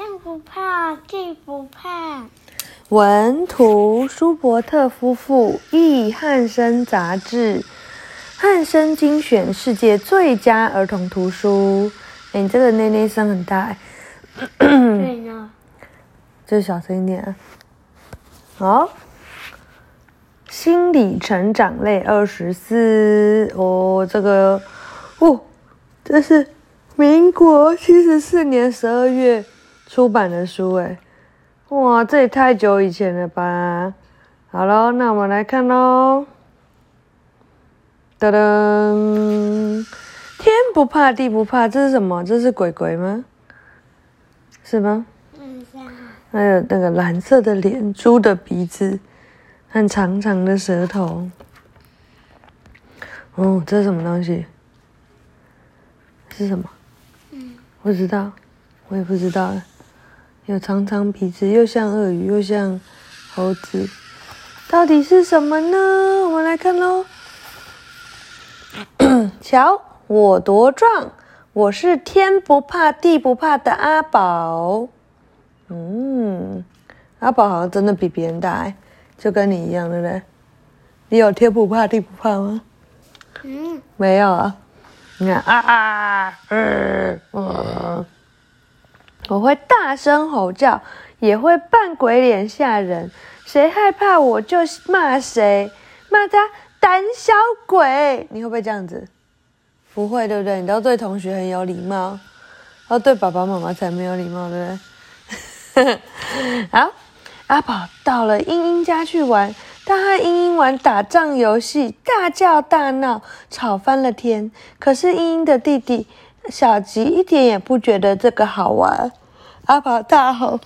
天不怕地不怕。文图舒伯特夫妇译汉生杂志，汉生精选世界最佳儿童图书。哎，你这个内内声很大哎，对呢，就小声一点啊。好，心理成长类二十四哦，这个哦，这是民国七十四年十二月出版的书哎。哇，这也太久以前了吧！好喽，那我们来看喽。噔噔，天不怕地不怕，这是什么？这是鬼鬼吗？是吗？嗯，是啊。还有那个蓝色的脸，猪的鼻子，和长长的舌头。哦，这是什么东西？是什么？嗯，不知道，我也不知道。有长长鼻子，又像鳄鱼，又像猴子，到底是什么呢？我们来看喽。瞧，我多壮！我是天不怕地不怕的阿宝。嗯，阿宝好像真的比别人大哎，就跟你一样，对不对？你有天不怕地不怕吗？嗯，没有啊。你看啊啊，嗯嗯。我会大声吼叫，也会扮鬼脸吓人。谁害怕我就骂谁，骂他胆小鬼。你会不会这样子？不会，对不对？你都对同学很有礼貌，然后对爸爸妈妈才没有礼貌，对不对？好，阿宝到了英英家去玩，他和英英玩打仗游戏，大叫大闹，吵翻了天。可是英英的弟弟小吉一点也不觉得这个好玩。阿宝大吼：“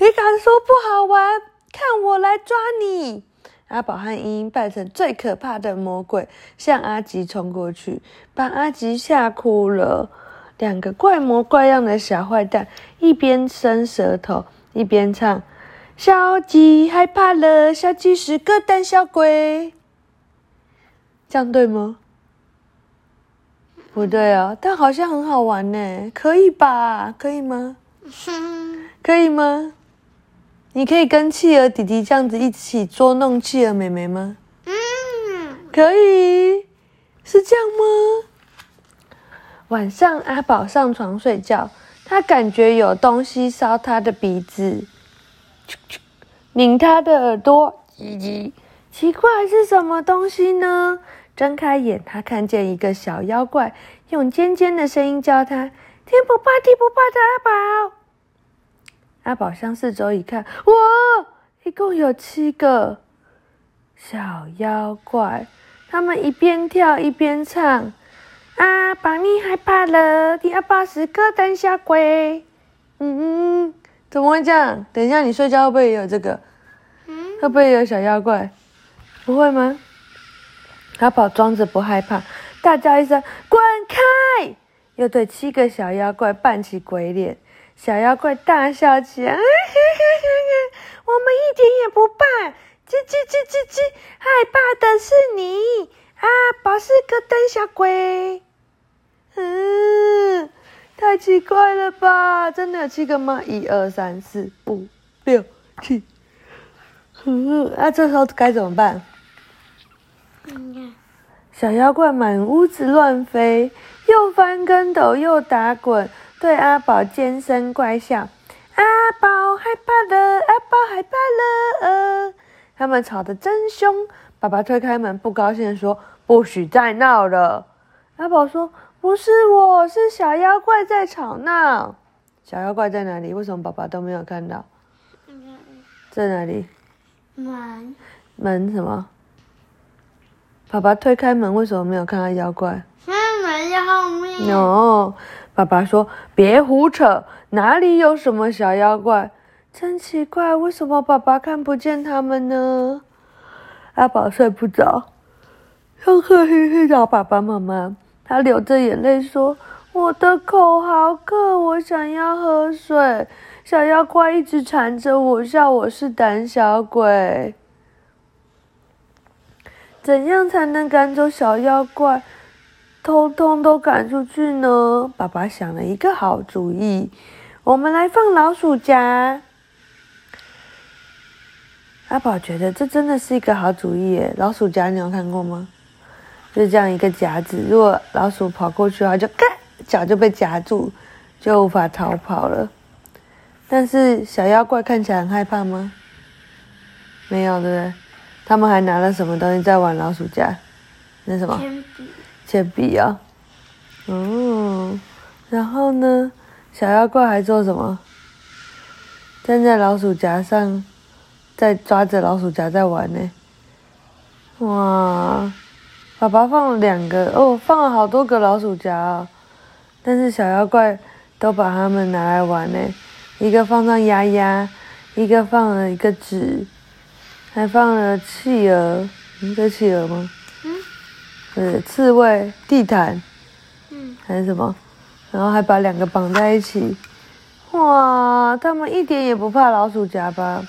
你敢说不好玩？看我来抓你！”阿宝和茵茵扮成最可怕的魔鬼，向阿吉冲过去，把阿吉吓哭了。两个怪模怪样的小坏蛋一边伸舌头，一边唱：“小吉害怕了，小吉是个胆小鬼。”这样对吗？不对啊，但好像很好玩呢，可以吧？可以吗？可以吗？你可以跟企鹅弟弟这样子一起捉弄企鹅妹妹吗？嗯，可以，是这样吗？晚上阿宝上床睡觉，他感觉有东西烧他的鼻子，拧他的耳朵，叽叽，奇怪是什么东西呢？睁开眼，他看见一个小妖怪，用尖尖的声音叫他。天不怕地不怕的阿宝，阿宝向四周一看，哇，一共有七个小妖怪，他们一边跳一边唱：“阿宝你害怕了，你阿宝是个胆小鬼。”嗯，怎么会这样？等一下你睡觉会不会也有这个？会不会有小妖怪？不会吗？阿宝装着不害怕，大叫一声：“滚开！”又对七个小妖怪扮起鬼脸，小妖怪大笑起来：“我们一点也不怕，叽叽叽叽叽，害怕的是你啊！宝是个胆小鬼。”嗯，太奇怪了吧？真的有七个吗？一二三四五六七。嗯，那这时候该怎么办？小妖怪满屋子乱飞。又翻跟斗，又打滚，对阿宝尖声怪笑：“阿宝害怕了，阿宝害怕了。”呃，他们吵得真凶。爸爸推开门，不高兴说：“不许再闹了。”阿宝说：“不是我，是小妖怪在吵闹。”小妖怪在哪里？为什么爸爸都没有看到？在哪里？门门什么？爸爸推开门，为什么没有看到妖怪？在后面。哦，爸爸说别胡扯，哪里有什么小妖怪？真奇怪，为什么爸爸看不见他们呢？阿宝睡不着，上课去去找爸爸妈妈。他流着眼泪说：“我的口好渴，我想要喝水。小妖怪一直缠着我，笑我是胆小鬼。怎样才能赶走小妖怪？”通通都赶出去呢！爸爸想了一个好主意，我们来放老鼠夹。阿宝觉得这真的是一个好主意耶！老鼠夹你有看过吗？就是这样一个夹子，如果老鼠跑过去的话，就嘎，脚就被夹住，就无法逃跑了。但是小妖怪看起来很害怕吗？没有，对不对？他们还拿了什么东西在玩老鼠夹？那什么？铅笔。铅笔啊。哦。然后呢？小妖怪还做什么？站在老鼠夹上。在抓着老鼠夹在玩呢，哇！爸爸放了两个哦，放了好多个老鼠夹啊，但是小妖怪都把它们拿来玩呢。一个放上鸭鸭，一个放了一个纸，还放了企鹅，一个企鹅吗？嗯。是刺猬、地毯。嗯。还是什么？然后还把两个绑在一起。哇！他们一点也不怕老鼠夹吧？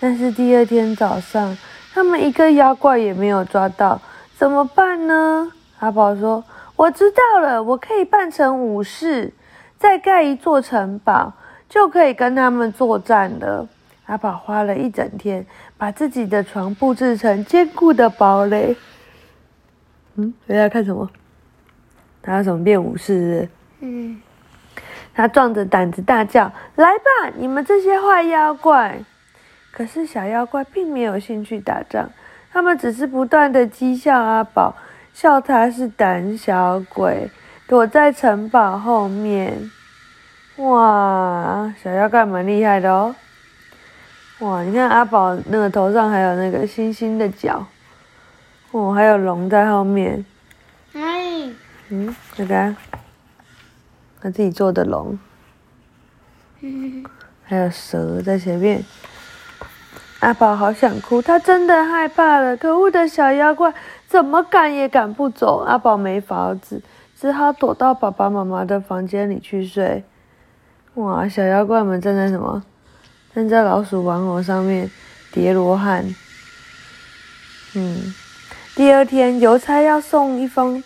但是第二天早上，他们一个妖怪也没有抓到，怎么办呢？阿宝说：“我知道了，我可以扮成武士，再盖一座城堡，就可以跟他们作战了。”阿宝花了一整天，把自己的床布置成坚固的堡垒。嗯，大家看什么？他要怎么变武士？嗯，他壮着胆子大叫：“来吧，你们这些坏妖怪！”可是小妖怪并没有兴趣打仗，他们只是不断的讥笑阿宝，笑他是胆小鬼，躲在城堡后面。哇，小妖怪蛮厉害的哦！哇，你看阿宝那个头上还有那个星星的角，哦，还有龙在后面。哎，嗯，这个他自己做的龙，还有蛇在前面。阿宝好想哭，他真的害怕了。可恶的小妖怪，怎么赶也赶不走。阿宝没法子，只好躲到爸爸妈妈的房间里去睡。哇，小妖怪们站在什么？站在老鼠玩偶上面叠罗汉。嗯，第二天邮差要送一封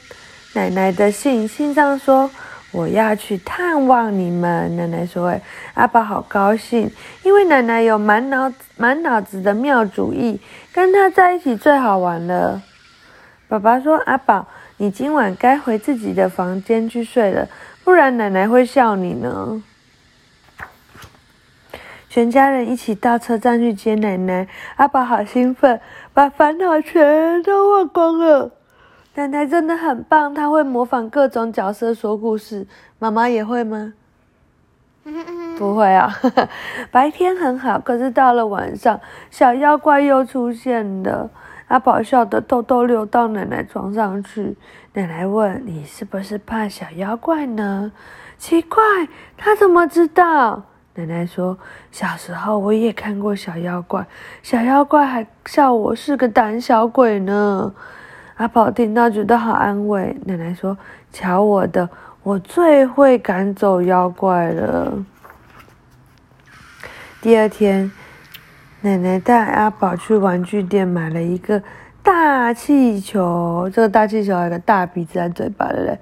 奶奶的信，信上说。我要去探望你们，奶奶说：“哎，阿宝好高兴，因为奶奶有满脑满脑子的妙主意，跟他在一起最好玩了。”爸爸说：“阿宝，你今晚该回自己的房间去睡了，不然奶奶会笑你呢。”全家人一起到车站去接奶奶，阿宝好兴奋，把烦恼全都忘光了。奶奶真的很棒，她会模仿各种角色说故事。妈妈也会吗？不会啊。白天很好，可是到了晚上，小妖怪又出现了。阿宝笑得偷偷溜到奶奶床上去。奶奶问：“你是不是怕小妖怪呢？”奇怪，他怎么知道？奶奶说：“小时候我也看过小妖怪，小妖怪还笑我是个胆小鬼呢。”阿宝听到觉得好安慰。奶奶说：“瞧我的，我最会赶走妖怪了。”第二天，奶奶带阿宝去玩具店买了一个大气球。这个大气球有个大鼻子在嘴巴的嘞。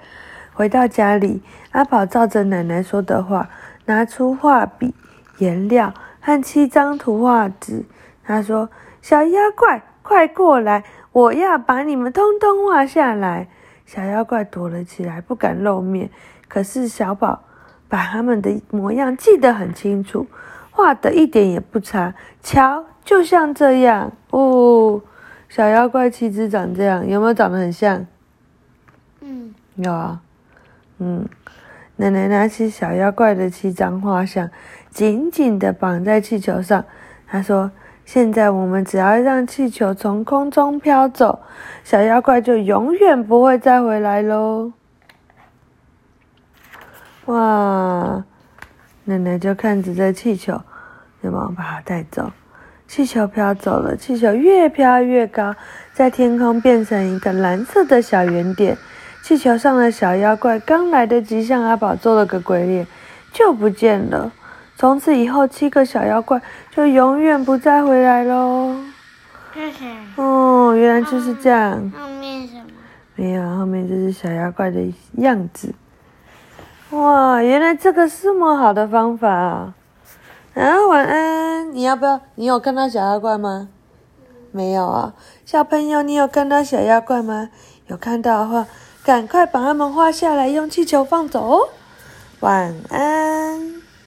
回到家里，阿宝照着奶奶说的话，拿出画笔、颜料和七张图画纸。他说：“小妖怪，快过来！”我要把你们通通画下来。小妖怪躲了起来，不敢露面。可是小宝把他们的模样记得很清楚，画的一点也不差。瞧，就像这样哦。小妖怪七只长这样，有没有长得很像？嗯，有啊。嗯，奶奶拿起小妖怪的七张画像，紧紧的绑在气球上。她说。现在我们只要让气球从空中飘走，小妖怪就永远不会再回来喽！哇，奶奶就看着这气球，就忙把它带走。气球飘走了，气球越飘越高，在天空变成一个蓝色的小圆点。气球上的小妖怪刚来得及向阿宝做了个鬼脸，就不见了。从此以后，七个小妖怪就永远不再回来喽。哦，原来就是这样。后面什么？没有，后面就是小妖怪的样子。哇，原来这个是么好的方法啊！啊，晚安。你要不要？你有看到小妖怪吗？没有啊，小朋友，你有看到小妖怪吗？有看到的话。赶快把它们画下来用气球放走。哦晚安。